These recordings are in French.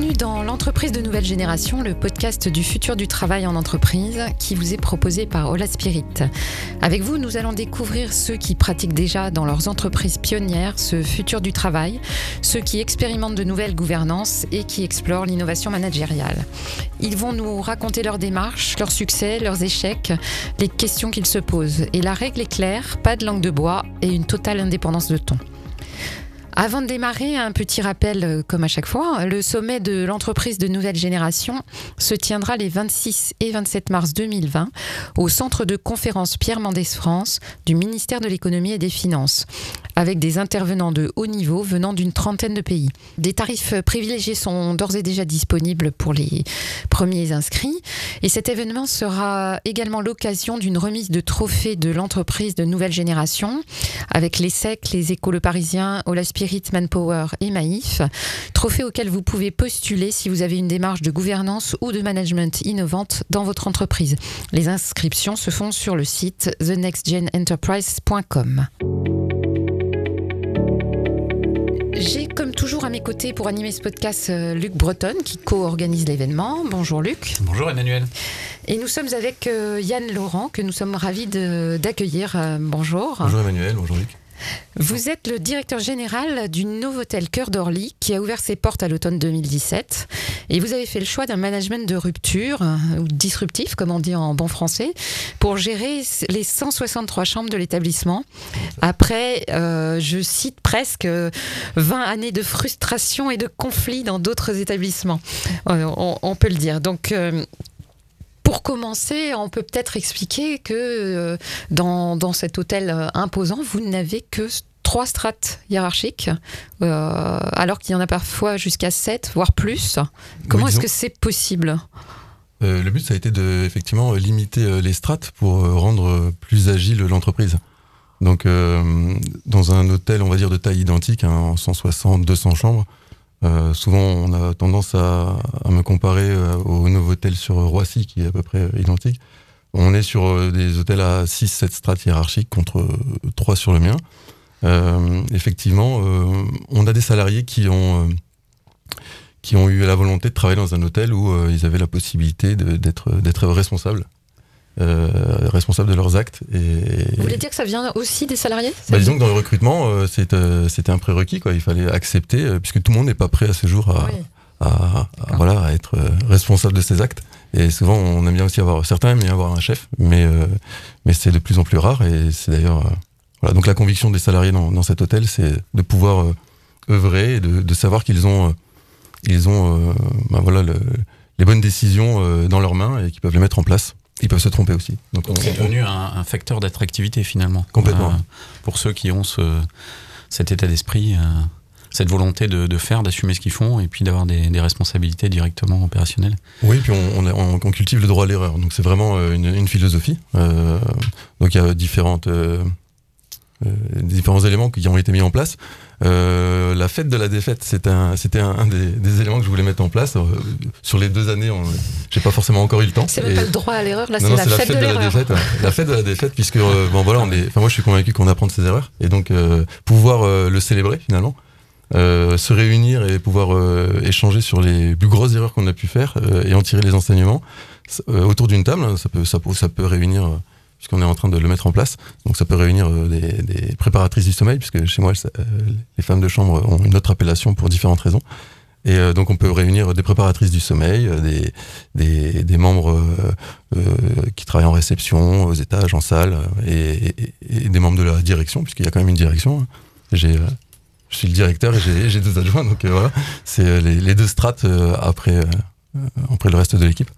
Bienvenue dans l'entreprise de nouvelle génération, le podcast du futur du travail en entreprise qui vous est proposé par Ola Spirit. Avec vous, nous allons découvrir ceux qui pratiquent déjà dans leurs entreprises pionnières ce futur du travail, ceux qui expérimentent de nouvelles gouvernances et qui explorent l'innovation managériale. Ils vont nous raconter leurs démarches, leurs succès, leurs échecs, les questions qu'ils se posent. Et la règle est claire, pas de langue de bois et une totale indépendance de ton. Avant de démarrer, un petit rappel, euh, comme à chaque fois, le sommet de l'entreprise de nouvelle génération se tiendra les 26 et 27 mars 2020 au centre de conférence Pierre Mendès France du ministère de l'économie et des finances avec des intervenants de haut niveau venant d'une trentaine de pays. Des tarifs privilégiés sont d'ores et déjà disponibles pour les premiers inscrits et cet événement sera également l'occasion d'une remise de trophées de l'entreprise de nouvelle génération avec les SEC, les Écoles Parisiens, Ola Manpower et Maïf, trophées auxquels vous pouvez postuler si vous avez une démarche de gouvernance ou de management innovante dans votre entreprise. Les inscriptions se font sur le site thenextgenenterprise.com. J'ai comme toujours à mes côtés pour animer ce podcast euh, Luc Breton qui co-organise l'événement. Bonjour Luc. Bonjour Emmanuel. Et nous sommes avec euh, Yann Laurent que nous sommes ravis d'accueillir. Euh, bonjour. Bonjour Emmanuel, bonjour Luc. Vous êtes le directeur général du Novotel Cœur d'Orly qui a ouvert ses portes à l'automne 2017 et vous avez fait le choix d'un management de rupture ou disruptif comme on dit en bon français pour gérer les 163 chambres de l'établissement après, euh, je cite presque 20 années de frustration et de conflits dans d'autres établissements. Euh, on, peut le dire. Donc, euh, pour commencer, on peut peut-être expliquer que euh, dans, dans, cet hôtel euh, imposant, vous n'avez que trois strates hiérarchiques, euh, alors qu'il y en a parfois jusqu'à sept, voire plus. Comment est-ce que c'est possible? Le but, ça a été de effectivement limiter les strates pour rendre plus agile l'entreprise. Donc, dans un hôtel, on va dire de taille identique, hein, 160, 200 chambres, euh, souvent, on a tendance à, me comparer euh, au nouveau hôtel sur Roissy, qui est à peu près identique. On est sur euh, des hôtels à 6-7 strates hiérarchiques contre 3 sur le mien. effectivement, on a des salariés qui ont, qui ont eu la volonté de travailler dans un hôtel où ils avaient la possibilité d'être responsables euh, responsables de leurs actes. Et, Vous voulez dire que ça vient aussi des salariés? Bah, Disons que dans le recrutement, euh, euh, c'était un prérequis. Quoi. Il fallait accepter, puisque tout le monde n'est pas prêt à ce jour à, voilà, à être responsable de ses actes. Et souvent, on aime bien aussi avoir, certains aiment bien avoir un chef, mais, mais c'est de plus en plus rare. Et c'est d'ailleurs, voilà. Donc la conviction des salariés dans, cet hôtel, c'est de pouvoir œuvrer et de, savoir qu'ils ont, ils ont bah, voilà, les bonnes décisions dans leurs mains et qu'ils peuvent les mettre en place ils peuvent se tromper aussi. Donc, c'est devenu un, facteur d'attractivité finalement. Complètement. Euh, pour ceux qui ont ce, cet état d'esprit, euh, cette volonté de, faire, d'assumer ce qu'ils font et puis d'avoir des, responsabilités directement opérationnelles. Oui, puis on, on, on cultive le droit à l'erreur. Donc c'est vraiment euh, une, une philosophie. donc il y a différentes euh, différents éléments qui ont été mis en place. Euh, la fête de la défaite, c'était un, c'était un, des, éléments que je voulais mettre en place. Euh, sur les deux années, j'ai pas forcément encore eu le temps. C'est même pas le droit à l'erreur, là, c'est la, fête de, la défaite. La fête de la défaite, puisque bon voilà, on est. Enfin moi, je suis convaincu qu'on apprend de ses erreurs et donc pouvoir le célébrer finalement. se réunir et pouvoir échanger sur les plus grosses erreurs qu'on a pu faire et en tirer les enseignements autour d'une table, ça peut, ça, ça peut réunir puisqu'on est en train de le mettre en place. Donc ça peut réunir euh, des, préparatrices du sommeil, puisque chez moi, euh, les femmes de chambre ont une autre appellation pour différentes raisons. Et euh, donc on peut réunir des préparatrices du sommeil, des, membres qui travaillent en réception, aux étages, en salle, et, des membres de la direction, puisqu'il y a quand même une direction. J'ai je suis le directeur et j'ai deux adjoints, donc voilà, c'est les, deux strates après le reste de l'équipe.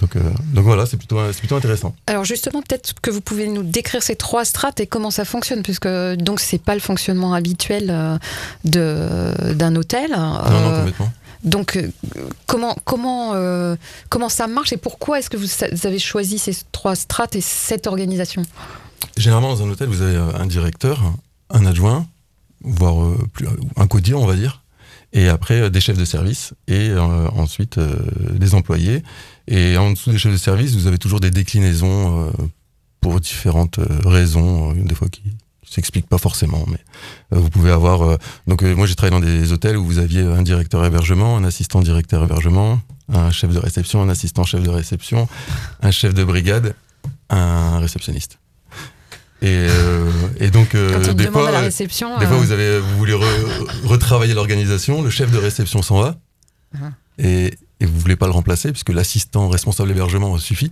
Donc, euh, donc voilà, c'est plutôt, plutôt intéressant. Alors justement, peut-être que vous pouvez nous décrire ces trois strates et comment ça fonctionne, puisque donc c'est pas le fonctionnement habituel euh, de, d'un hôtel. Non, non, euh, complètement. Donc, comment, comment, comment ça marche et pourquoi est-ce que vous avez choisi ces trois strates et cette organisation? Généralement, dans un hôtel, vous avez un directeur, un adjoint, voire plus, un codier, on va dire, et après des chefs de service, et ensuite des employés. Et en dessous des chefs de service, vous avez toujours des déclinaisons euh, pour différentes euh, raisons, euh, des fois qui, s'explique pas forcément, mais vous pouvez avoir. donc moi j'ai travaillé dans des hôtels où vous aviez un directeur hébergement, un assistant directeur hébergement, un chef de réception, un assistant chef de réception, un chef de brigade, un réceptionniste. Et, et, donc, des, fois, la réception, des fois, vous, avez, vous voulez retravailler l'organisation, le chef de réception s'en va, uh-huh. et, et, vous voulez pas le remplacer, puisque l'assistant responsable d'hébergement suffit.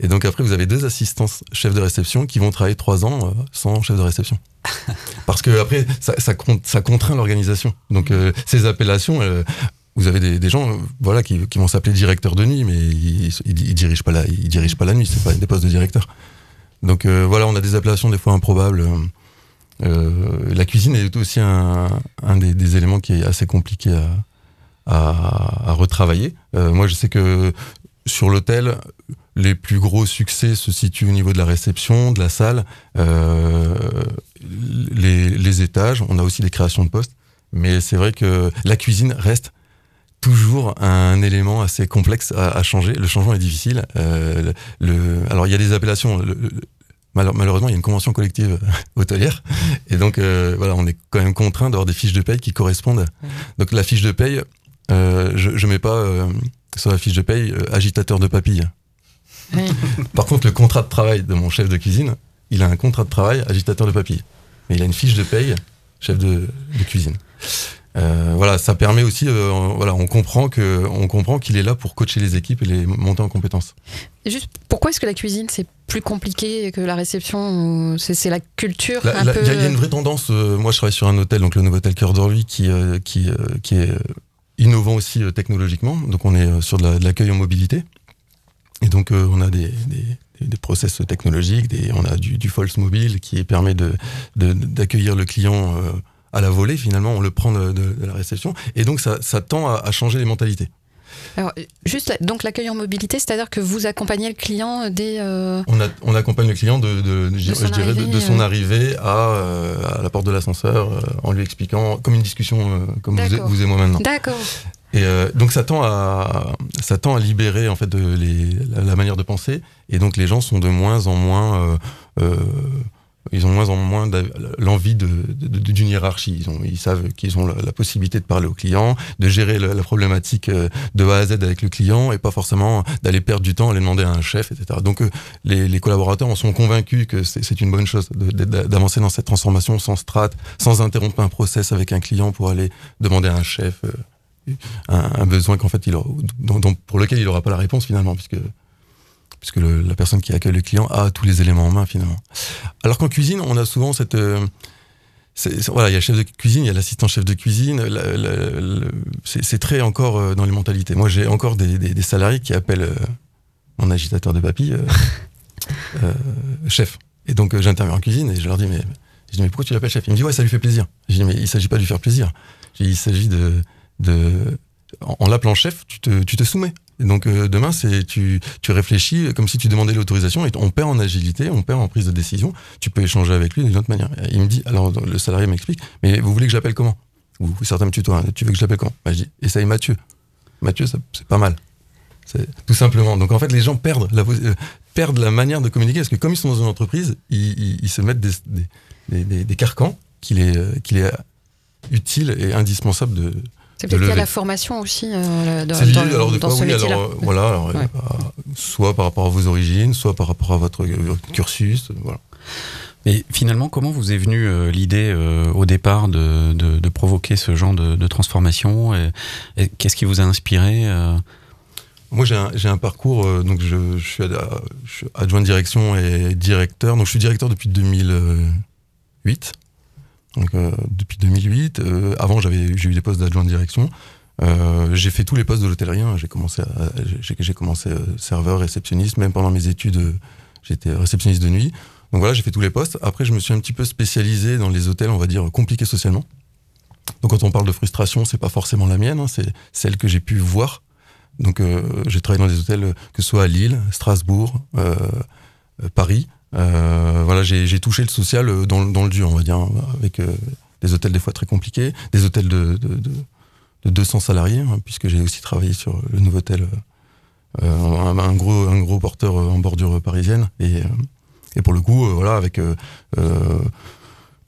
Et donc après, vous avez deux assistants chefs de réception qui vont travailler trois ans euh, sans chef de réception. Parce que après, ça, ça, ça contraint l'organisation. Donc euh, ces appellations, euh, vous avez des, des gens, voilà, qui, qui vont s'appeler directeur de nuit, mais ils, ils, dirigent pas la, ils dirigent pas la nuit. C'est pas des postes de directeur. Donc voilà, on a des appellations des fois improbables. la cuisine est aussi un, un des, des, éléments qui est assez compliqué à, à, à retravailler. moi, je sais que sur l'hôtel, les plus gros succès se situent au niveau de la réception, de la salle, euh, les, étages. On a aussi des créations de postes. Mais c'est vrai que la cuisine reste toujours un élément assez complexe à, changer. Le changement est difficile. Euh, le, alors il y a des appellations. malheureusement, il y a une convention collective hôtelière. Et donc, euh, voilà, on est quand même contraint d'avoir des fiches de paye qui correspondent. Donc la fiche de paye, je ne mets pas sur la fiche de paye agitateur de papilles. Par contre, le contrat de travail de mon chef de cuisine, il a un contrat de travail agitateur de papilles. Mais il a une fiche de paye chef de, cuisine. Euh, voilà, ça permet aussi, euh, voilà, on comprend que, on comprend qu'il est là pour coacher les équipes et les monter en compétences. juste, pourquoi est-ce que la cuisine c'est plus compliqué que la réception C'est la culture Il y, a une vraie tendance. Euh, moi, je travaille sur un hôtel, donc le nouveau hôtel Cœur d'Orly, qui, qui, qui est innovant aussi technologiquement. Donc, on est sur de l'accueil en mobilité. Et donc, euh, on a des, des, process technologiques, on a du, false mobile qui permet de, d'accueillir le client euh, à la volée, finalement, on le prend de, la réception. Et donc, ça tend à, changer les mentalités. Alors, juste donc l'accueil en mobilité, c'est-à-dire que vous accompagnez le client dès. Euh, on, a, on, accompagne le client de, de je dirais de, son arrivée à, à, la porte de l'ascenseur en lui expliquant, comme une discussion comme vous, vous, et moi maintenant. D'accord. Et euh, donc ça tend à ça tend à libérer en fait de les, la, manière de penser et donc les gens sont de moins en moins euh, euh ils ont de moins en moins l'envie de, d'une hiérarchie. Ils, ont, ils savent qu'ils ont la, possibilité de parler au client, de gérer la, problématique euh, de A à Z avec le client et pas forcément d'aller perdre du temps aller demander à un chef, etc. Donc les, les, collaborateurs en sont convaincus que c'est, une bonne chose d'avancer dans cette transformation sans strat, sans interrompre un process avec un client pour aller demander à un chef un, besoin qu'en fait il pour lequel il n'aura pas la réponse finalement, puisque puisque la personne qui accueille le client a tous les éléments en main finalement. Alors qu'en cuisine, on a souvent cette euh, voilà, il y a le chef de cuisine, il y a l'assistant chef de cuisine. C'est très encore euh, dans les mentalités. Moi, j'ai encore des, salariés qui appellent euh, mon agitateur de papy chef. Et donc, j'interviens en cuisine et je leur dis mais, je dis, mais pourquoi tu l'appelles chef? Il me dit ouais, ça lui fait plaisir. Je dis mais il s'agit pas de lui faire plaisir. il s'agit de de, en, l'appelant chef, tu te, tu te soumets. Et donc euh, demain, tu, réfléchis comme si tu demandais l'autorisation et on perd en agilité, on perd en prise de décision. Tu peux échanger avec lui d'une autre manière. Il me dit, alors le salarié m'explique, mais vous voulez que j'appelle comment? Ou certains me tutoient, hein, tu veux que je l'appelle comment bah, Je dis, essaye Mathieu. Mathieu, c'est pas mal. Tout simplement. Donc en fait, les gens perdent la, euh, perdent la manière de communiquer parce que comme ils sont dans une entreprise, ils, se mettent des, des, carcans qu'il est, euh, qu'il est utile et indispensable de, c'est peut-être qu'il y a la formation aussi euh, dans, lié, alors, dans ce oui, alors, euh, voilà, alors, euh, soit par rapport à vos origines, soit par rapport à votre cursus, voilà. Mais finalement, comment vous est venue l'idée au départ de, de, de, provoquer ce genre de, de transformation et, Qu'est-ce qui vous a inspiré Moi, j'ai un, un, parcours, donc je, je, suis adjoint de direction et directeur. Donc, je suis directeur depuis 2008. Donc, euh, depuis 2008. Euh, avant, j'avais, j'ai eu des postes d'adjoint de direction. Euh, j'ai fait tous les postes de l'hôtellerie. Hein. J'ai commencé, j'ai, commencé serveur, réceptionniste. Même pendant mes études, j'étais réceptionniste de nuit. Donc voilà, j'ai fait tous les postes. Après, je me suis un petit peu spécialisé dans les hôtels, on va dire, compliqués socialement. Donc quand on parle de frustration, c'est pas forcément la mienne, hein, c'est celle que j'ai pu voir. Donc j'ai travaillé dans des hôtels que ce soit à Lille, Strasbourg, Paris. Euh, voilà, j'ai touché le social euh, dans, dans, le dur, on va dire, avec euh, des hôtels des fois très compliqués, des hôtels de, de, de, de 200 salariés, hein, puisque j'ai aussi travaillé sur le nouveau hôtel, un, un, gros, un gros porteur en bordure parisienne. Et, et pour le coup, voilà, avec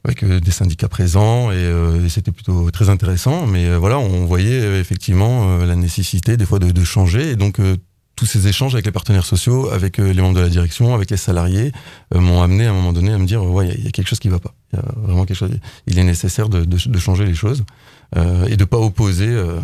avec des syndicats présents et, et c'était plutôt très intéressant. Mais voilà, on voyait effectivement la nécessité des fois de changer et donc tous ces échanges avec les partenaires sociaux, avec les membres de la direction, avec les salariés, m'ont amené à un moment donné à me dire ouais, il y, a quelque chose qui va pas. Il y a vraiment quelque chose. Il est nécessaire de, de, de changer les choses euh, et de pas opposer. Euh,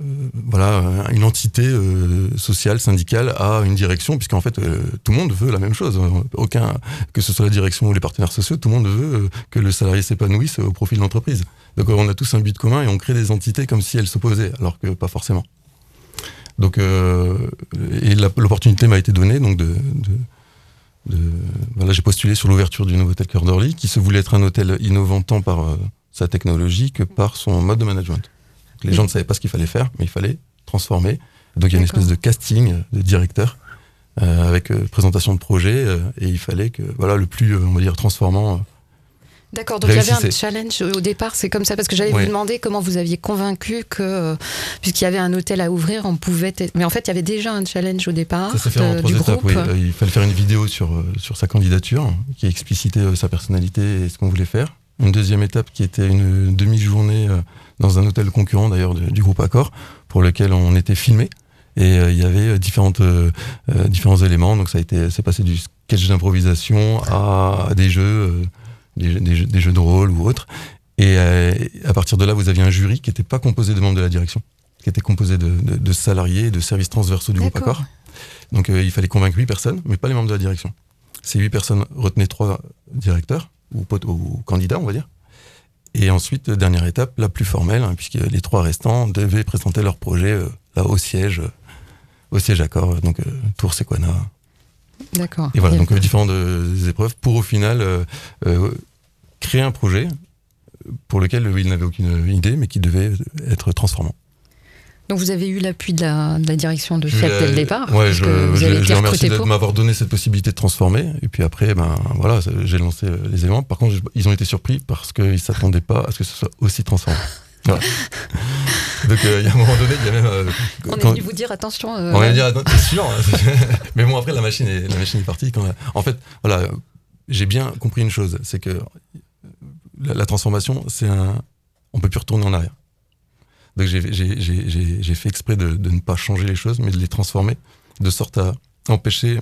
euh, voilà, une entité euh, sociale, syndicale à une direction, puisqu'en fait, euh, tout le monde veut la même chose. Aucun, que ce soit la direction ou les partenaires sociaux, tout le monde veut que le salarié s'épanouisse au profit de l'entreprise. Donc on a tous un but commun et on crée des entités comme si elles s'opposaient, alors que pas forcément. Donc, et l'opportunité m'a été donnée donc de, de, de voilà, j'ai postulé sur l'ouverture du nouveau hôtel Cœur d'Orly, qui se voulait être un hôtel innovant tant par sa technologie que par son mode de management. Les gens ne savaient pas ce qu'il fallait faire, mais il fallait transformer. Donc il y a une espèce de casting de directeur euh, avec euh, présentation de projet euh, et il fallait que voilà le plus on va dire transformant. D'accord, donc il y avait un challenge au départ, c'est comme ça, parce que j'allais vous demander comment vous aviez convaincu que, puisqu'il y avait un hôtel à ouvrir, on pouvait. Mais en fait, il y avait déjà un challenge au départ. Ça s'est fait en trois étapes, oui. Il fallait faire une vidéo sur, sur sa candidature qui explicitait sa personnalité et ce qu'on voulait faire. Une deuxième étape qui était une demi-journée dans un hôtel concurrent d'ailleurs du groupe Accor, pour lequel on était filmé. Et euh, il y avait différentes, euh, euh, différents éléments. Donc ça a été, c'est passé du sketch d'improvisation à, des jeux, des, des, jeux, de rôle ou autres. Et à partir de là, vous aviez un jury qui n'était pas composé de membres de la direction, qui était composé de, de, de salariés, de services transversaux du groupe Accor. Donc il fallait convaincre huit personnes, mais pas les membres de la direction. Ces huit personnes retenaient trois directeurs ou, ou candidats, on va dire. Et ensuite, dernière étape, la plus formelle, hein, puisque les trois restants devaient présenter leur projet euh, là, au siège, euh, au siège accord, donc euh, Tour Sequana. D'accord. Et voilà, donc différentes épreuves pour au final créer un projet pour lequel il n'avait aucune idée, mais qui devait être transformant. Donc vous avez eu l'appui de la, direction de Fiat dès le départ. Ouais, je, je, remercie de m'avoir donné cette possibilité de transformer. Et puis après, ben voilà, j'ai lancé les éléments. Par contre, ils ont été surpris parce qu'ils s'attendaient pas à ce que ce soit aussi transformant. Voilà. Donc euh, il y a un moment donné, il y a même. Euh, on quand, a dû vous dire attention. Euh, on a dû dire attention, c'est sûr. Hein, mais bon, après la machine est la machine est partie. Quand, en fait, voilà, j'ai bien compris une chose, c'est que la, la transformation, c'est un, on peut plus retourner en arrière. Donc j'ai fait exprès de, ne pas changer les choses, mais de les transformer, de sorte à empêcher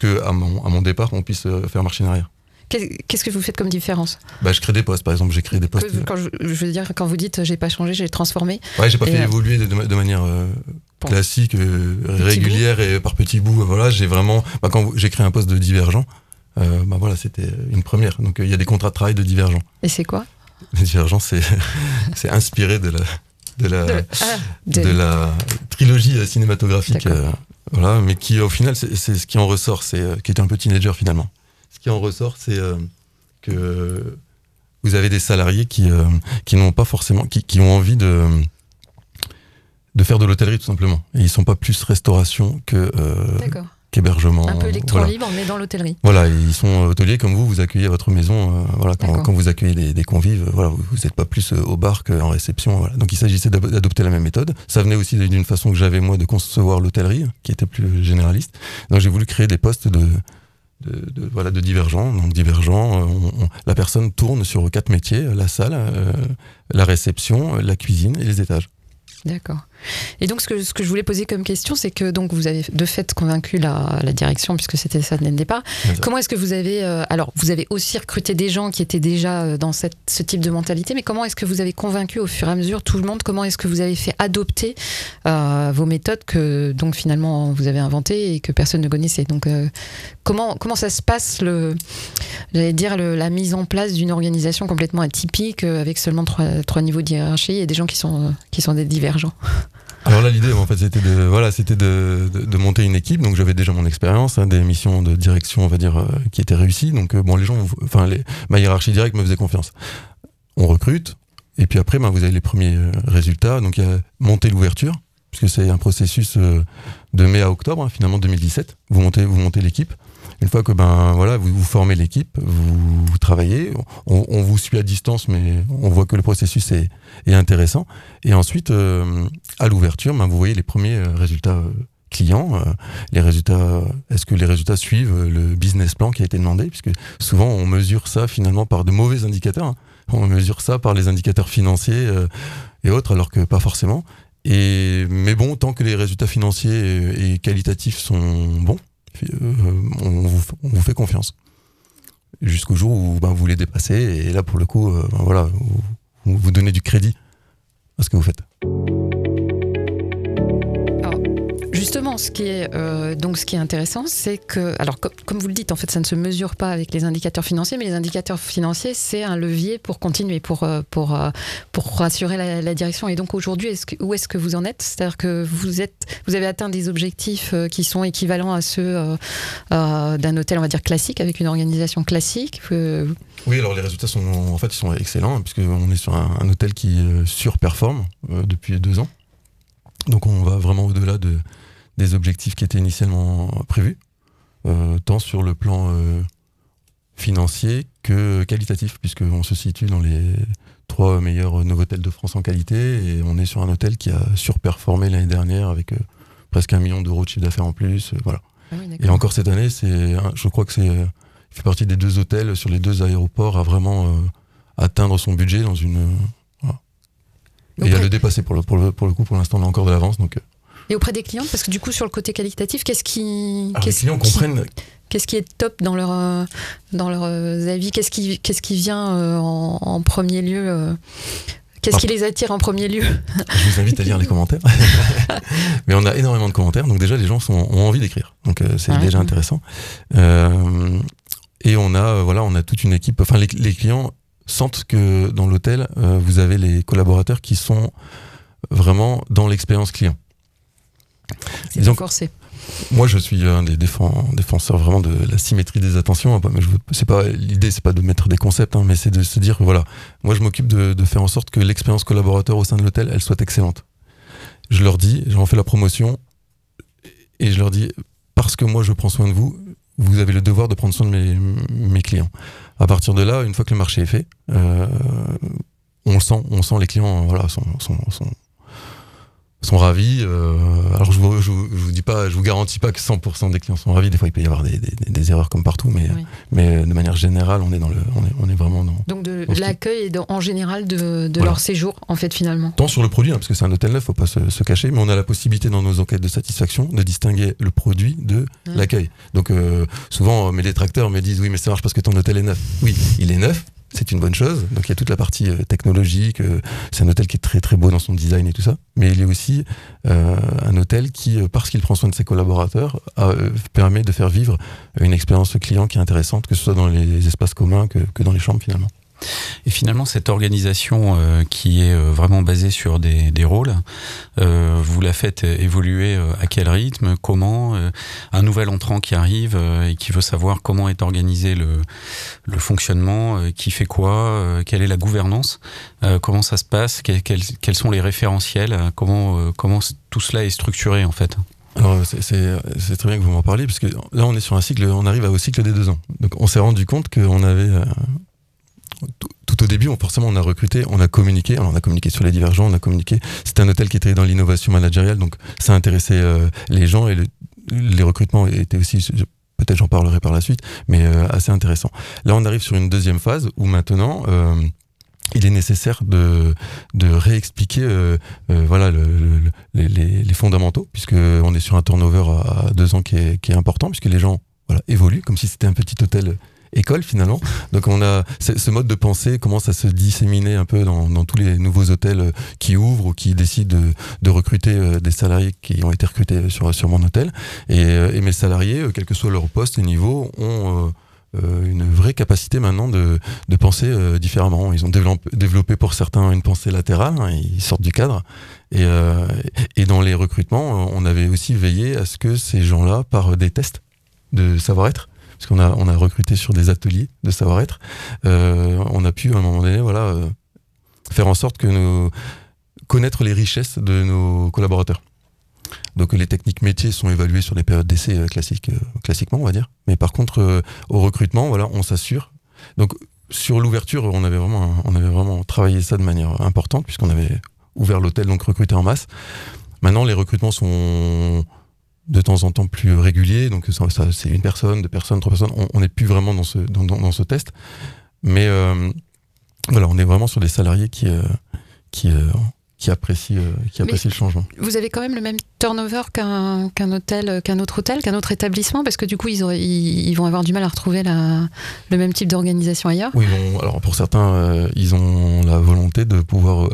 que à mon, à mon départ, on puisse euh, faire marcher en arrière. Qu'est-ce que vous faites comme différence? Bah, Je crée des postes, par exemple. J'ai créé des postes. quand je, veux dire, quand vous dites j'ai pas changé, j'ai transformé. Ouais, j'ai pas fait euh, évoluer de, de manière euh, classique, régulière et par petits bouts. Voilà, j'ai vraiment. Bah, quand j'ai créé un poste de divergent, bah voilà, c'était une première. Donc il y a des contrats de travail de divergent. Et c'est quoi? Le divergent, c'est inspiré de la, de la, ah, de... la trilogie euh, cinématographique. Euh, voilà, mais qui au final, c'est ce qui en ressort, c'est euh, qui était un peu teenager finalement. Ce qui en ressort, c'est que vous avez des salariés qui, qui n'ont pas forcément, qui, qui, ont envie de de faire de l'hôtellerie tout simplement. Et ils sont pas plus restauration que D'accord hébergement. Un peu électron libre, mais dans l'hôtellerie. Voilà, ils sont hôteliers comme vous, vous accueillez à votre maison. Euh, voilà, quand, vous accueillez des, convives, voilà, vous n'êtes pas plus euh, au bar qu'en réception. Voilà. Donc il s'agissait d'adopter la même méthode. Ça venait aussi d'une façon que j'avais moi de concevoir l'hôtellerie, qui était plus généraliste. Donc j'ai voulu créer des postes de, de, voilà de divergents. Donc divergents, euh, la personne tourne sur quatre métiers la salle, la réception, la cuisine et les étages. D'accord. Et donc, ce que, ce que je voulais poser comme question, c'est que donc vous avez de fait convaincu la, la direction, puisque c'était ça dès le départ. Comment est-ce que vous avez. Euh, alors, vous avez aussi recruté des gens qui étaient déjà euh, dans cette, ce type de mentalité, mais comment est-ce que vous avez convaincu au fur et à mesure tout le monde? Comment est-ce que vous avez fait adopter euh, vos méthodes que donc finalement vous avez inventées et que personne ne connaissait? Donc, comment, comment ça se passe, le, j'allais dire, le, la mise en place d'une organisation complètement atypique avec seulement trois, trois niveaux de hiérarchie et des gens qui sont, qui sont des divers alors là, l'idée, en fait, c'était de, voilà, c'était de, de, monter une équipe. Donc, j'avais déjà mon expérience, hein, des missions de direction, on va dire, euh, qui étaient réussies. Donc, euh, bon, les gens, enfin, les, ma hiérarchie directe me faisait confiance. On recrute, et puis après, ben, vous avez les premiers euh, résultats. Donc, il y a monter l'ouverture, puisque c'est un processus de mai à octobre, hein, finalement 2017. Vous montez, vous montez l'équipe. Une fois que ben voilà, vous, formez l'équipe, vous, travaillez, on, vous suit à distance, mais on voit que le processus est, intéressant. Et ensuite, euh, à l'ouverture, ben, vous voyez les premiers euh, résultats euh, clients, les résultats, est-ce que les résultats suivent le business plan qui a été demandé? Puisque souvent on mesure ça finalement par de mauvais indicateurs. Hein. On mesure ça par les indicateurs financiers et autres, alors que pas forcément. Et, mais bon, tant que les résultats financiers et, qualitatifs sont bons, on, vous, fait confiance. Jusqu'au jour où ben, vous les dépassez, et là pour le coup, ben, voilà, vous, vous donnez du crédit à ce que vous faites. Justement, ce qui est, euh, donc ce qui est intéressant, c'est que, alors comme, vous le dites, en fait, ça ne se mesure pas avec les indicateurs financiers, mais les indicateurs financiers, c'est un levier pour continuer, pour, euh, pour, euh, pour rassurer la, direction. Et donc aujourd'hui, où est-ce que vous en êtes? C'est-à-dire que vous, êtes, vous avez atteint des objectifs qui sont équivalents à ceux d'un hôtel, on va dire, classique, avec une organisation classique Oui, alors les résultats sont, en fait, ils sont excellents, puisqu'on est sur un, un hôtel qui surperforme depuis deux ans. Donc on va vraiment au-delà de, des objectifs qui étaient initialement prévus, euh, tant sur le plan euh, financier que qualitatif, puisqu'on se situe dans les trois meilleurs hôtels de France en qualité, et on est sur un hôtel qui a surperformé l'année dernière avec euh, presque un million d'euros de chiffre d'affaires en plus. voilà. Ah et encore cette année, c'est, je crois que c'est, il fait partie des deux hôtels sur les deux aéroports à vraiment atteindre son budget dans une. Et à le dépasser pour le, pour le, pour le coup, pour l'instant, on a encore de l'avance. Donc, et auprès des clients, parce que du coup, sur le côté qualitatif, qu'est-ce qui. les clients comprennent. Qu'est-ce qui est top dans leur, euh, dans leurs euh, avis? Qu'est-ce qui, qu'est-ce qui vient euh, en, premier lieu Qu'est-ce qui les attire en premier lieu? Je vous invite à lire les commentaires. Mais on a énormément de commentaires, donc déjà les gens sont, ont envie d'écrire. Donc c'est ah déjà intéressant. et on a, voilà, on a toute une équipe. Enfin, les, les clients sentent que dans l'hôtel, vous avez les collaborateurs qui sont vraiment dans l'expérience client. C'est corsé. Moi, je suis un des défenseurs vraiment de la symétrie des attentions. Mais c'est pas l'idée, c'est pas de mettre des concepts, hein, mais c'est de se dire voilà, moi, je m'occupe de, faire en sorte que l'expérience collaborateur au sein de l'hôtel, elle soit excellente. Je leur dis, j'en fais la promotion, et je leur dis parce que moi, je prends soin de vous, vous avez le devoir de prendre soin de mes, clients. À partir de là, une fois que le marché est fait, euh, on sent, on sent les clients, voilà, sont sont ravis. Euh, alors je vous, je, vous, dis pas, je vous garantis pas que 100% des clients sont ravis. Des fois, il peut y avoir des, des, erreurs comme partout, mais, mais de manière générale, on est dans le, on est, on est vraiment dans. Donc de l'accueil en général de, de leur séjour, en fait, finalement. Tant sur le produit, hein, parce que c'est un hôtel neuf, faut pas se, se, cacher, mais on a la possibilité dans nos enquêtes de satisfaction de distinguer le produit de l'accueil. Donc euh, souvent, mes détracteurs me disent oui, mais ça marche parce que ton hôtel est neuf. Oui, il est neuf, c'est une bonne chose. Donc il y a toute la partie euh, technologique. Euh, c'est un hôtel qui est très très beau dans son design et tout ça. Mais il est aussi euh, un hôtel qui, parce qu'il prend soin de ses collaborateurs, permet de faire vivre une expérience client qui est intéressante, que ce soit dans les espaces communs que dans les chambres finalement. Et finalement, cette organisation euh, qui est euh, vraiment basée sur des, rôles, euh, vous la faites évoluer à quel rythme Comment Un nouvel entrant qui arrive et qui veut savoir comment est organisé le, fonctionnement, qui fait quoi, quelle est la gouvernance, comment ça se passe, quels, sont les référentiels, comment, comment tout cela est structuré en fait alors c'est très bien que vous m'en parliez, parce que là on est sur un cycle, on arrive au cycle des deux ans. Donc on s'est rendu compte qu'on avait tout, au début, on, forcément, on a recruté, on a communiqué, on a communiqué sur les divergents, on a communiqué. C'était un hôtel qui était dans l'innovation managériale, donc ça intéressait euh, les gens et les recrutements étaient aussi, peut-être j'en parlerai par la suite, mais euh, assez intéressant. Là, on arrive sur une deuxième phase où maintenant, euh, il est nécessaire de, réexpliquer voilà les, fondamentaux puisque on est sur un turnover à, deux ans qui est, important puisque les gens évoluent comme si c'était un petit hôtel école finalement. Donc on a ce mode de pensée commence à se disséminer un peu dans, dans tous les nouveaux hôtels euh, qui ouvrent ou qui décident de, de, recruter euh, des salariés qui ont été recrutés sur, sur mon hôtel. Et, euh, et mes salariés, quel que soit leur poste et niveau, ont une vraie capacité maintenant de, de penser différemment. Ils ont développé, pour certains une pensée latérale, hein, ils sortent du cadre. Et, et dans les recrutements, on avait aussi veillé à ce que ces gens-là, par des tests de savoir-être, parce qu'on a, recruté sur des ateliers de savoir-être, euh, on a pu à un moment donné euh, faire en sorte que nous connaître les richesses de nos collaborateurs. Donc les techniques métiers sont évaluées sur les périodes d'essai euh, classiquement, on va dire. Mais par contre, au recrutement, on s'assure. Donc sur l'ouverture, on avait vraiment travaillé ça de manière importante puisqu'on avait ouvert l'hôtel, donc recruté en masse. Maintenant, les recrutements sont de temps en temps plus régulier. Donc ça, ça, c'est une personne, deux personnes, trois personnes. On n'est plus vraiment dans ce, dans, dans, dans ce test. Mais euh, voilà, on est vraiment sur des salariés qui, euh, qui, euh, qui apprécient, qui apprécient le changement. Vous avez quand même le même turnover qu'un hôtel, qu'un autre hôtel, qu'un autre établissement, parce que du coup, ils, auraient, ils, ils vont avoir du mal à retrouver la, le même type d'organisation ailleurs. Oui, bon, alors pour certains, ils ont la volonté de pouvoir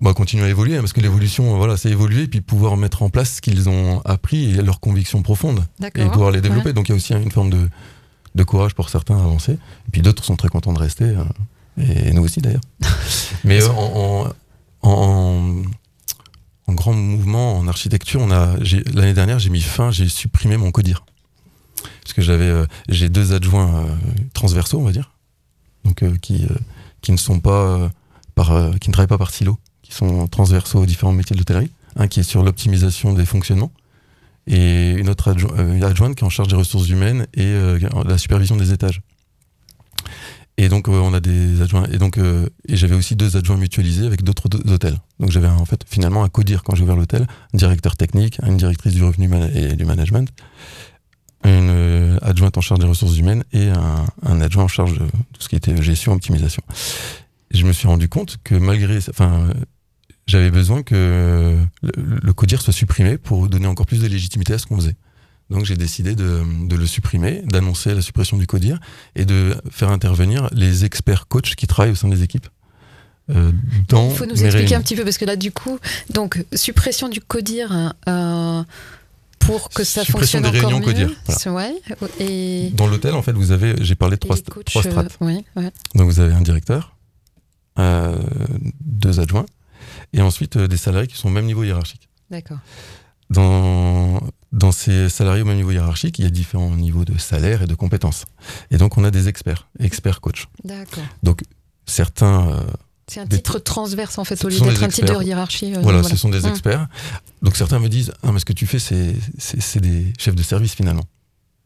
bah, continuer à évoluer, hein, parce que l'évolution, voilà, c'est évoluer, puis pouvoir mettre en place ce qu'ils ont appris et leurs convictions profondes, et pouvoir les développer. Ouais. Donc il y a aussi une forme de, de courage pour certains à avancer, et puis d'autres sont très contents de rester, euh, et nous aussi d'ailleurs. Mais euh, en, en, en, en grand mouvement en architecture, on a l'année dernière, j'ai mis fin, j'ai supprimé mon codir. Parce que j'avais euh, j'ai deux adjoints euh, transversaux, on va dire, donc euh, qui, euh, qui ne sont pas euh, par, euh, qui ne travaillent pas par silo, qui sont transversaux aux différents métiers de l'hôtellerie. Un qui est sur l'optimisation des fonctionnements et une autre adjo- euh, une adjointe qui est en charge des ressources humaines et euh, la supervision des étages. Et donc euh, on a des adjoints et donc et j'avais aussi deux adjoints mutualisés avec d'autres hôtels. Donc j'avais en fait finalement un codir quand j'ai ouvert l'hôtel, un directeur technique, une directrice du revenu et du management, une adjointe en charge des ressources humaines et un, un adjoint en charge de tout ce qui était gestion optimisation. Je me suis rendu compte que malgré enfin j'avais besoin que le, le codir soit supprimé pour donner encore plus de légitimité à ce qu'on faisait. Donc j'ai décidé de, de le supprimer, d'annoncer la suppression du CODIR et de faire intervenir les experts coachs qui travaillent au sein des équipes. euh, dans Il faut nous expliquer réunions. un petit peu, parce que là, du coup, donc, suppression du CODIR euh, pour que ça Suppression fonctionne des encore réunions mieux. CODIR, voilà. Ouais, et, Dans l'hôtel, en fait, vous avez, j'ai parlé de trois, coachs, strates. euh, ouais, ouais. Donc vous avez un directeur, deux adjoints, et ensuite euh, des salariés qui sont au même niveau hiérarchique. D'accord. Dans, dans ces salariés au même niveau hiérarchique, il y a différents niveaux de salaire et de compétences. Et donc on a des experts, experts coachs. D'accord. Certains, euh, C'est un titre transverse, en fait, au lieu d'être un titre de hiérarchie. euh, voilà, ce sont des Hum. experts. Donc certains me disent, ah mais ce que tu fais, c'est des chefs de service finalement.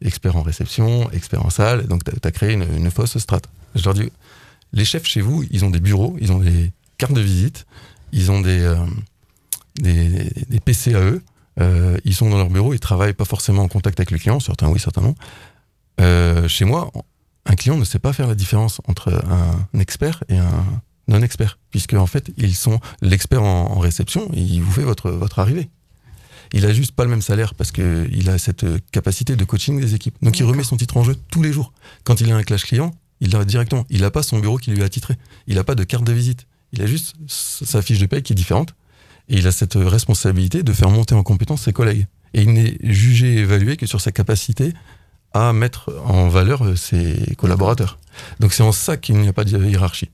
Experts en réception, experts en salle, donc tu as créé une, une fausse strate. Je leur dis, les chefs chez vous, ils ont des bureaux, ils ont des cartes de visite, ils ont des, euh, des, des PC à eux, euh, ils sont dans leur bureau, ils travaillent pas forcément en contact avec le client, certains oui, certains non. Euh, chez moi, un client ne sait pas faire la différence entre un expert et un non-expert, puisque en fait, ils sont l'expert en, en réception, il vous fait votre, votre arrivée. Il a juste pas le même salaire parce que il a cette capacité de coaching des équipes. Donc il remet son titre en jeu tous les jours. Quand il a un clash client, il l'a directement. Il n'a pas son bureau qui lui a titré. Il n'a pas de carte de visite. Il a juste sa fiche de paye qui est différente. Et il a cette euh, responsabilité de faire monter en compétence ses collègues. Et il n'est jugé et évalué que sur sa capacité à mettre en valeur euh, ses collaborateurs. Donc c'est en ça qu'il n'y a pas de hiérarchie.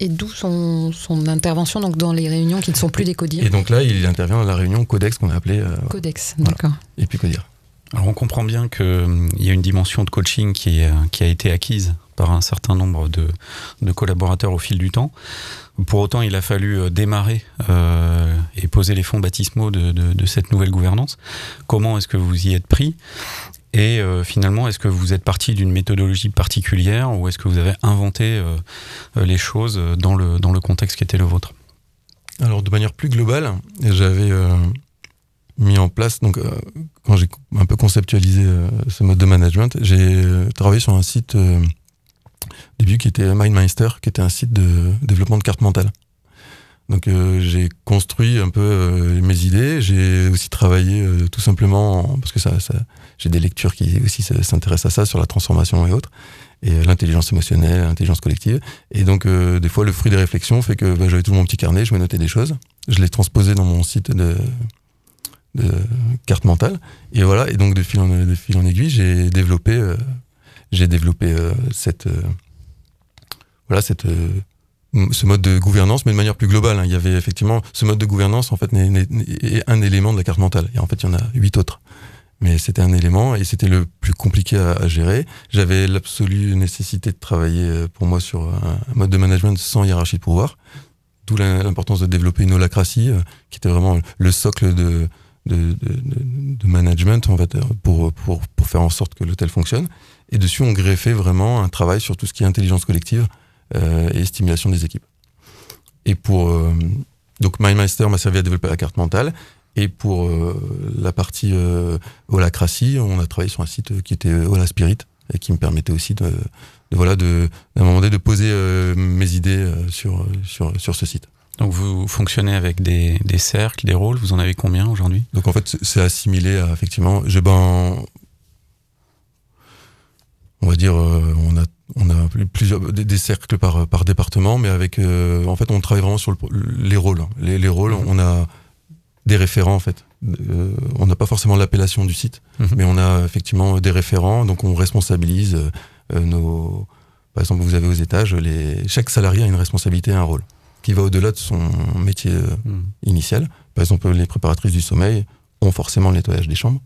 Et d'où son, son intervention donc, dans les réunions qui ne sont plus des CODIR Et donc là, il intervient dans la réunion codex qu'on a appelée euh, Codex, Voilà. d'accord. et puis codir. Alors on comprend bien qu'il y a une dimension de coaching qui, est, qui a été acquise par un certain nombre de, collaborateurs au fil du temps. Pour autant, il a fallu euh, démarrer euh, et poser les fonds baptismaux de, cette nouvelle gouvernance. Comment est-ce que vous y êtes pris? Et euh, finalement, est-ce que vous êtes parti d'une méthodologie particulière ou est-ce que vous avez inventé les choses dans le, dans le contexte qui était le vôtre? Alors de manière plus globale, j'avais mis en place, donc quand j'ai un peu conceptualisé ce mode de management, j'ai travaillé sur un site début qui était MindMeister, qui était un site de développement de cartes mentales. Donc euh, j'ai construit un peu euh, mes idées, j'ai aussi travaillé euh, tout simplement, en- parce que ça, j'ai des lectures qui aussi s'intéressent à ça, sur la transformation et autres, et l'intelligence émotionnelle, l'intelligence collective. Et donc, des fois, le fruit des réflexions fait que bah, j'avais toujours mon petit carnet, je me notais des choses. Je l'ai transposé dans mon site de, de carte mentale. Et voilà, et donc, de fil en, de fil en aiguille, j'ai développé, j'ai développé euh, cette, euh, voilà, cette, euh, ce mode de gouvernance, mais de manière plus globale. hein. Il y avait effectivement ce mode de gouvernance, en fait, est un élément de la carte mentale. Et en fait, il y en a huit autres. Mais c'était un élément et c'était le plus compliqué à, gérer. J'avais l'absolue nécessité de travailler pour moi sur un mode de management sans hiérarchie de pouvoir. D'où l'importance de développer une holacratie, qui était vraiment le socle de, de, management euh, pour, faire en sorte que l'hôtel fonctionne. Et dessus, on greffait vraiment un travail sur tout ce qui est intelligence collective euh, et stimulation des équipes. Et pour. euh, donc, MyMaster m'a servi à développer la carte mentale. Et pour la partie holacratie, on a travaillé sur un site qui était Hola Spirit et qui me permettait aussi de, voilà, de, d'un moment donné, de poser mes idées sur ce site. Donc vous fonctionnez avec des, des, cercles, des rôles, vous en avez combien aujourd'hui? Donc en fait c'est assimilé à effectivement, je, ben, on va dire, euh, on a on a plusieurs des, cercles par par département, mais avec euh, en fait on travaille vraiment sur les rôles. Les, les rôles, mhm. on a des référents en fait. Euh, on n'a pas forcément l'appellation du site, mhm. mais on a effectivement des référents, donc on responsabilise nos. Par exemple, vous avez aux étages, les, chaque salarié a une responsabilité, un rôle qui va au-delà de son métier mhm. initial. Par exemple, les préparatrices du sommeil ont forcément le nettoyage des chambres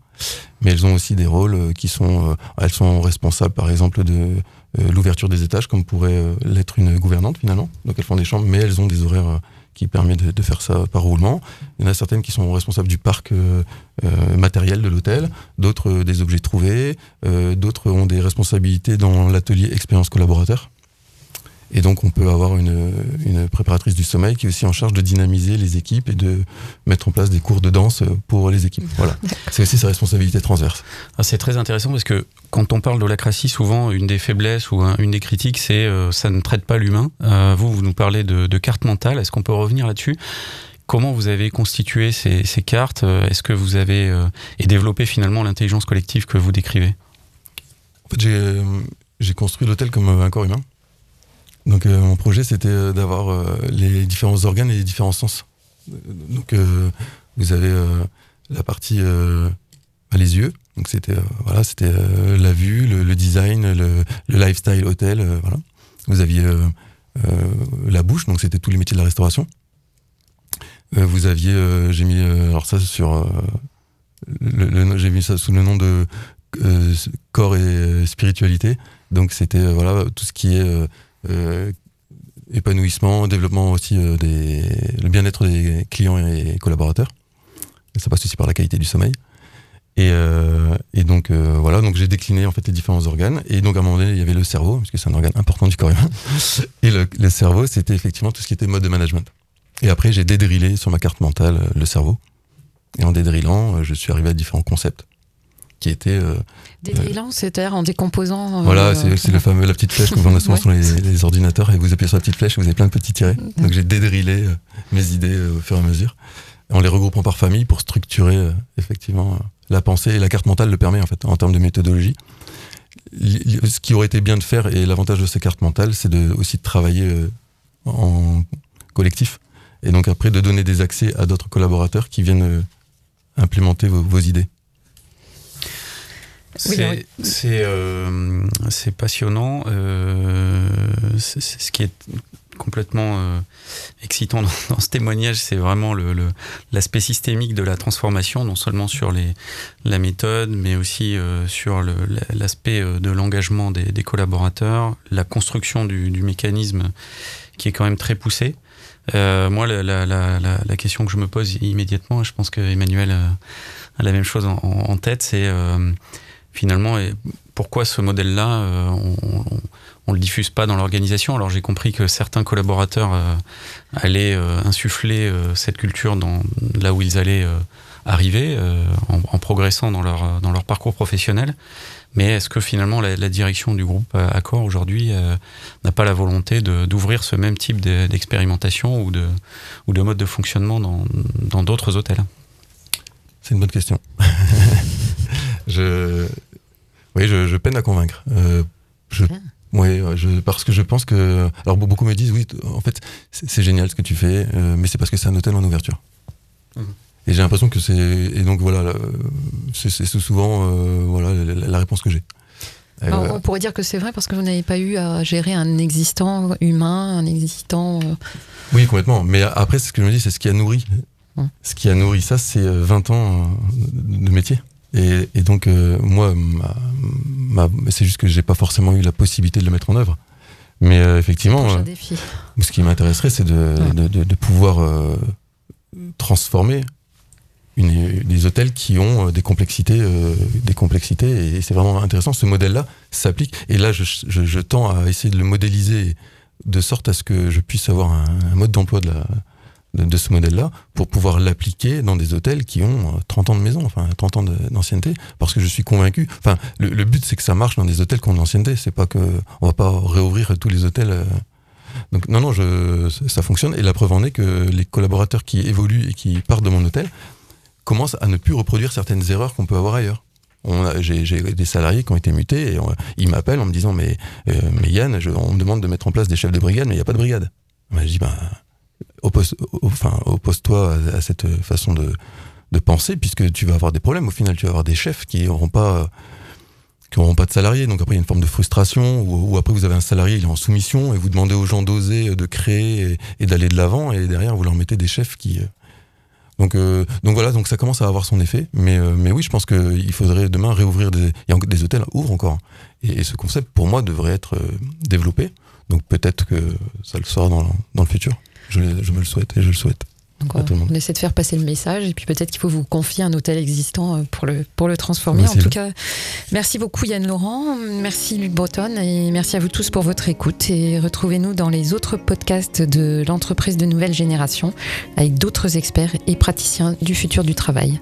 mais elles ont aussi des rôles euh, qui sont, euh, elles sont responsables par exemple de euh, l'ouverture des étages, comme pourrait l'être une gouvernante finalement. Donc elles font des chambres, mais elles ont des horaires qui permettent de, faire ça par roulement. Il y en a certaines qui sont responsables du parc matériel de l'hôtel, d'autres des objets trouvés, d'autres ont des responsabilités dans l'atelier expérience collaborateur. Et donc, on peut avoir une, une, préparatrice du sommeil qui est aussi en charge de dynamiser les équipes et de mettre en place des cours de danse pour les équipes. Voilà. C'est aussi sa responsabilité transverse. Ah, c'est très intéressant parce que quand on parle d'holacratie, souvent, une des faiblesses ou une des critiques, c'est euh, ça ne traite pas l'humain. Euh, vous, vous nous parlez de, de carte mentale. Est-ce qu'on peut revenir là-dessus? Comment vous avez constitué ces, ces cartes? Est-ce que vous avez euh, et développé finalement l'intelligence collective que vous décrivez? En fait, j'ai construit l'hôtel comme un corps humain. Donc euh, mon projet c'était euh, d'avoir euh, les différents organes et les différents sens. Donc vous avez la partie les yeux, donc c'était voilà c'était la vue, le, design, le, lifestyle hôtel, voilà. Vous aviez la bouche, donc c'était tous les métiers de la restauration. vous aviez, j'ai mis ça sur sous le nom de corps et spiritualité. Donc c'était voilà tout ce qui est épanouissement, développement aussi euh, des, le bien-être des clients et collaborateurs. ça passe aussi par la qualité du sommeil. Et, euh, et donc voilà, donc j'ai décliné en fait les différents organes. Et donc à un moment donné, il y avait le cerveau, parce que c'est un organe important du corps humain. Et le, le cerveau, c'était effectivement tout ce qui était mode de management. Et après, j'ai dédrillé sur ma carte mentale le cerveau. Et en dédrillant, je suis arrivé à différents concepts qui était. Euh, Dédrillant, c'est-à-dire en décomposant. Euh, voilà, c'est le fameux la petite flèche qu'on voit souvent sur les, ordinateurs et vous appuyez sur la petite flèche et vous avez plein de petits tirets. Donc j'ai dédrillé euh, mes idées au fur et à mesure en les regroupant par famille pour structurer effectivement la pensée et la carte mentale le permet en fait en termes de méthodologie. Ce qui aurait été bien de faire et l'avantage de ces cartes mentales, c'est de, aussi de travailler en collectif et donc après de donner des accès à d'autres collaborateurs qui viennent implémenter vos idées. C'est euh, passionnant. Euh, c'est ce qui est complètement euh, excitant dans, ce témoignage, c'est vraiment l'aspect le, systémique de la transformation, non seulement sur les, la méthode, mais aussi euh, sur l'aspect euh, de l'engagement des, des, collaborateurs, la construction du, du, mécanisme qui est quand même très poussé. Euh, moi, la, la, la, la, question que je me pose immédiatement, et je pense que Emmanuel a la même chose en, en tête, c'est finalement, pourquoi ce modèle-là, euh, on, ne le diffuse pas dans l'organisation? Alors j'ai compris que certains collaborateurs euh, allaient euh, insuffler cette culture là où ils allaient arriver, en, progressant dans leur, dans leur parcours professionnel. Mais est-ce que finalement la, direction du groupe Accor aujourd'hui n'a pas la volonté d'ouvrir ce même type d'expérimentation ou de, ou de mode de fonctionnement dans d'autres hôtels? C'est une bonne question. je, oui, je, peine à convaincre. Euh, je, oui, je, parce que je pense que. Alors, beaucoup me disent, oui, en fait, c'est génial ce que tu fais, euh, mais c'est parce que c'est un hôtel en ouverture. Mhm. Et j'ai l'impression que c'est. Et donc, voilà, c'est souvent euh, voilà, la, réponse que j'ai. on pourrait dire que c'est vrai parce que vous n'avez pas eu à gérer un existant humain, un existant. Oui, complètement. Mais après, ce que je me dis, c'est ce qui a nourri. Ce qui a nourri ça, c'est 20 ans de métier. Et, et donc, euh, moi, ma, c'est juste que j'ai pas forcément eu la possibilité de le mettre en œuvre. Mais euh, effectivement, euh, ce qui m'intéresserait, c'est de, de, de, de, pouvoir transformer une, des hôtels qui ont des complexités, des complexités, et c'est vraiment intéressant. Ce modèle-là s'applique, et là, je, je, je, tends à essayer de le modéliser de sorte à ce que je puisse avoir un, un mode d'emploi de la, de, ce modèle-là pour pouvoir l'appliquer dans des hôtels qui ont 30 ans de maison, enfin 30 ans d'ancienneté, parce que je suis convaincu. Enfin, le, but c'est que ça marche dans des hôtels qui ont de l'ancienneté. C'est pas que on va pas réouvrir tous les hôtels. Donc non, non, je, ça fonctionne. Et la preuve en est que les collaborateurs qui évoluent et qui partent de mon hôtel commencent à ne plus reproduire certaines erreurs qu'on peut avoir ailleurs. J'ai des salariés qui ont été mutés et ils m'appellent en me disant mais, euh, mais Yann, on me demande de mettre en place des chefs de brigade, mais il n'y a pas de brigade. je dis ben, oppose-toi à, cette façon de, penser puisque tu vas avoir des problèmes. Au final, tu vas avoir des chefs qui n'auront pas qui pas de salariés. Donc après, il y a une forme de frustration, ou, après, vous avez un salarié, il est en soumission, et vous demandez aux gens d'oser, de créer et, d'aller de l'avant, et derrière, vous leur mettez des chefs qui, euh, donc, euh, donc voilà, donc ça commence à avoir son effet. Mais, euh, mais oui, je pense qu'il faudrait demain réouvrir des, des hôtels ouvrent encore. Et, ce concept, pour moi, devrait être euh, développé. Donc peut-être que ça le sera dans, dans le futur. Je, je me le souhaite et je le souhaite. Donc, on, essaie de faire passer le message et puis peut-être qu'il faut vous confier un hôtel existant euh, pour le, pour le transformer. En tout cas, merci beaucoup Yann Laurent, merci Luc Breton et merci à vous tous pour votre écoute et retrouvez-nous dans les autres podcasts de l'entreprise de nouvelle génération avec d'autres experts et praticiens du futur du travail.